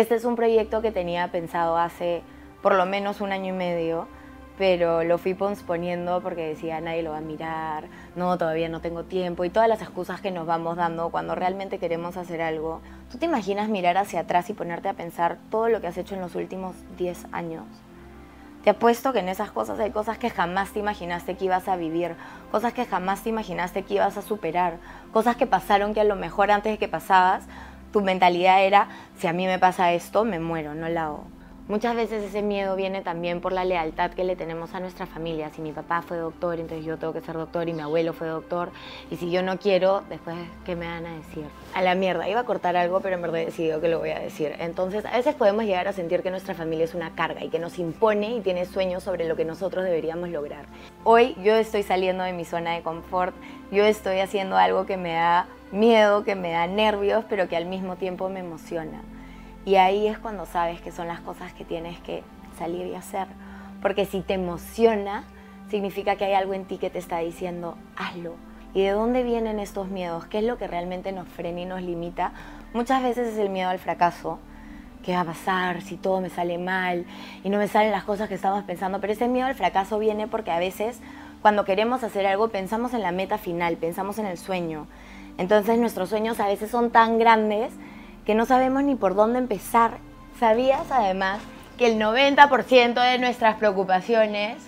Este es un proyecto que tenía pensado hace por lo menos un año y medio, pero lo fui posponiendo porque decía nadie lo va a mirar, no, todavía no tengo tiempo y todas las excusas que nos vamos dando cuando realmente queremos hacer algo. ¿Tú te imaginas mirar hacia atrás y ponerte a pensar todo lo que has hecho en los últimos 10 años? Te apuesto que en esas cosas hay cosas que jamás te imaginaste que ibas a vivir, cosas que jamás te imaginaste que ibas a superar, cosas que pasaron que a lo mejor antes de que pasabas, tu mentalidad era, si a mí me pasa esto, me muero, no la hago. Muchas veces ese miedo viene también por la lealtad que le tenemos a nuestra familia. Si mi papá fue doctor, entonces yo tengo que ser doctor y mi abuelo fue doctor. Y si yo no quiero, después, ¿qué me van a decir? A la mierda, iba a cortar algo, pero en verdad he decidido que lo voy a decir. Entonces, a veces podemos llegar a sentir que nuestra familia es una carga y que nos impone y tiene sueños sobre lo que nosotros deberíamos lograr. Hoy yo estoy saliendo de mi zona de confort, yo estoy haciendo algo que me da miedo, que me da nervios, pero que al mismo tiempo me emociona. Y ahí es cuando sabes que son las cosas que tienes que salir y hacer. Porque si te emociona, significa que hay algo en ti que te está diciendo, hazlo. ¿Y de dónde vienen estos miedos? ¿Qué es lo que realmente nos frena y nos limita? Muchas veces es el miedo al fracaso. ¿Qué va a pasar si todo me sale mal y no me salen las cosas que estamos pensando? Pero ese miedo al fracaso viene porque a veces cuando queremos hacer algo pensamos en la meta final, pensamos en el sueño. Entonces nuestros sueños a veces son tan grandes que no sabemos ni por dónde empezar. ¿Sabías además que el 90% de nuestras preocupaciones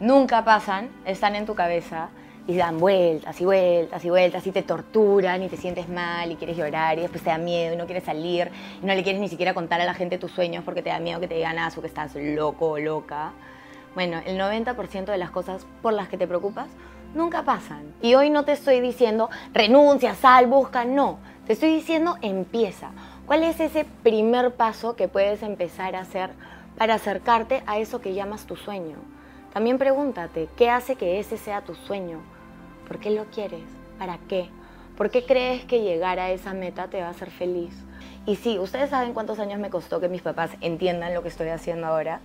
nunca pasan, están en tu cabeza y dan vueltas y vueltas y vueltas y te torturan y te sientes mal y quieres llorar y después te da miedo y no quieres salir y no le quieres ni siquiera contar a la gente tus sueños porque te da miedo que te digan eso, que estás loco o loca? Bueno, el 90% de las cosas por las que te preocupas nunca pasan. Y hoy no te estoy diciendo renuncia, sal, busca, no. Te estoy diciendo empieza. ¿Cuál es ese primer paso que puedes empezar a hacer para acercarte a eso que llamas tu sueño? También pregúntate, ¿qué hace que ese sea tu sueño? ¿Por qué lo quieres? ¿Para qué? ¿Por qué crees que llegar a esa meta te va a hacer feliz? Y sí, ustedes saben cuántos años me costó que mis papás entiendan lo que estoy haciendo ahora.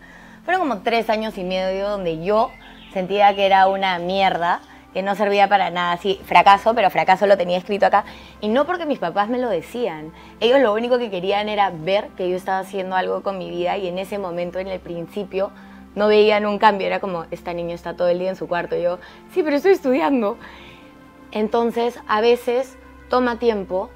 Fueron como tres años y medio donde yo sentía que era una mierda que no servía para nada, sí, fracaso, pero fracaso lo tenía escrito acá. Y no porque mis papás me lo decían, ellos lo único que querían era ver que yo estaba haciendo algo con mi vida y en ese momento, en el principio, no veían un cambio, era como, esta niña está todo el día en su cuarto, y yo, sí, pero estoy estudiando. Entonces, a veces toma tiempo,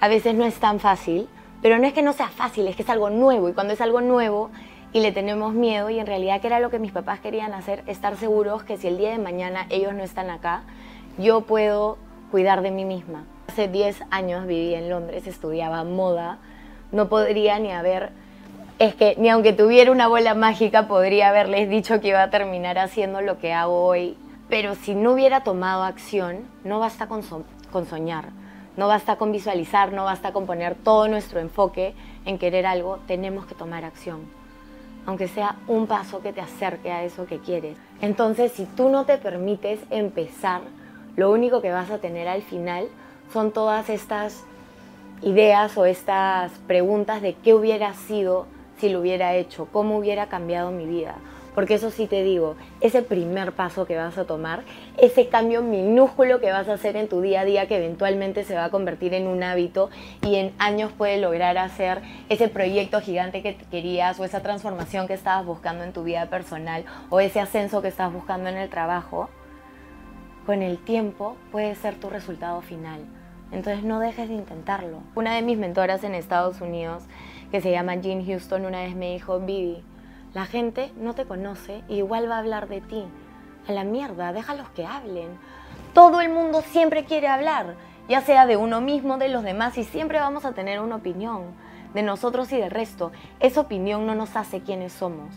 a veces no es tan fácil, pero no es que no sea fácil, es que es algo nuevo. Y cuando es algo nuevo y le tenemos miedo y en realidad que era lo que mis papás querían hacer, estar seguros que si el día de mañana ellos no están acá, yo puedo cuidar de mí misma. Hace 10 años viví en Londres, estudiaba moda, no podría ni haber, es que ni aunque tuviera una bola mágica podría haberles dicho que iba a terminar haciendo lo que hago hoy, pero si no hubiera tomado acción, no basta con, con soñar, no basta con visualizar, no basta con poner todo nuestro enfoque en querer algo, tenemos que tomar acción aunque sea un paso que te acerque a eso que quieres. Entonces, si tú no te permites empezar, lo único que vas a tener al final son todas estas ideas o estas preguntas de qué hubiera sido si lo hubiera hecho, cómo hubiera cambiado mi vida. Porque eso sí te digo, ese primer paso que vas a tomar, ese cambio minúsculo que vas a hacer en tu día a día que eventualmente se va a convertir en un hábito y en años puede lograr hacer ese proyecto gigante que querías o esa transformación que estabas buscando en tu vida personal o ese ascenso que estabas buscando en el trabajo, con el tiempo puede ser tu resultado final. Entonces no dejes de intentarlo. Una de mis mentoras en Estados Unidos, que se llama Jean Houston, una vez me dijo, Vivi, la gente no te conoce y igual va a hablar de ti. A la mierda, déjalos que hablen. Todo el mundo siempre quiere hablar, ya sea de uno mismo, de los demás, y siempre vamos a tener una opinión, de nosotros y del resto. Esa opinión no nos hace quienes somos.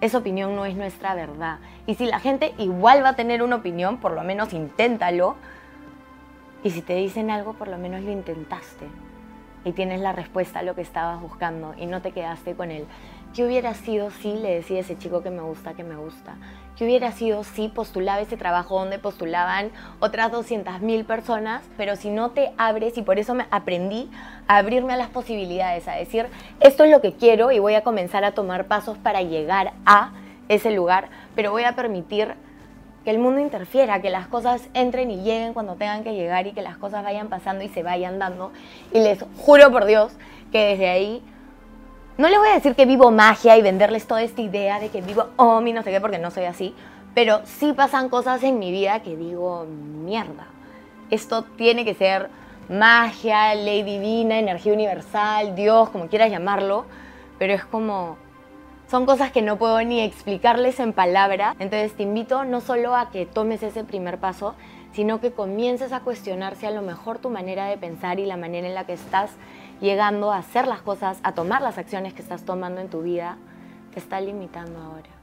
Esa opinión no es nuestra verdad. Y si la gente igual va a tener una opinión, por lo menos inténtalo. Y si te dicen algo, por lo menos lo intentaste. Y tienes la respuesta a lo que estabas buscando y no te quedaste con él. ¿Qué hubiera sido si le decía a ese chico que me gusta, que me gusta? ¿Qué hubiera sido si postulaba ese trabajo donde postulaban otras 200.000 personas? Pero si no te abres, y por eso me aprendí a abrirme a las posibilidades, a decir, esto es lo que quiero y voy a comenzar a tomar pasos para llegar a ese lugar, pero voy a permitir que el mundo interfiera, que las cosas entren y lleguen cuando tengan que llegar y que las cosas vayan pasando y se vayan dando. Y les juro por Dios que desde ahí no les voy a decir que vivo magia y venderles toda esta idea de que vivo oh, no sé qué, porque no soy así, pero sí pasan cosas en mi vida que digo, mierda, esto tiene que ser magia, ley divina, energía universal, Dios, como quieras llamarlo, pero es como, son cosas que no puedo ni explicarles en palabras, entonces te invito no solo a que tomes ese primer paso, sino que comiences a cuestionarse a lo mejor tu manera de pensar y la manera en la que estás llegando a hacer las cosas, a tomar las acciones que estás tomando en tu vida, te está limitando ahora.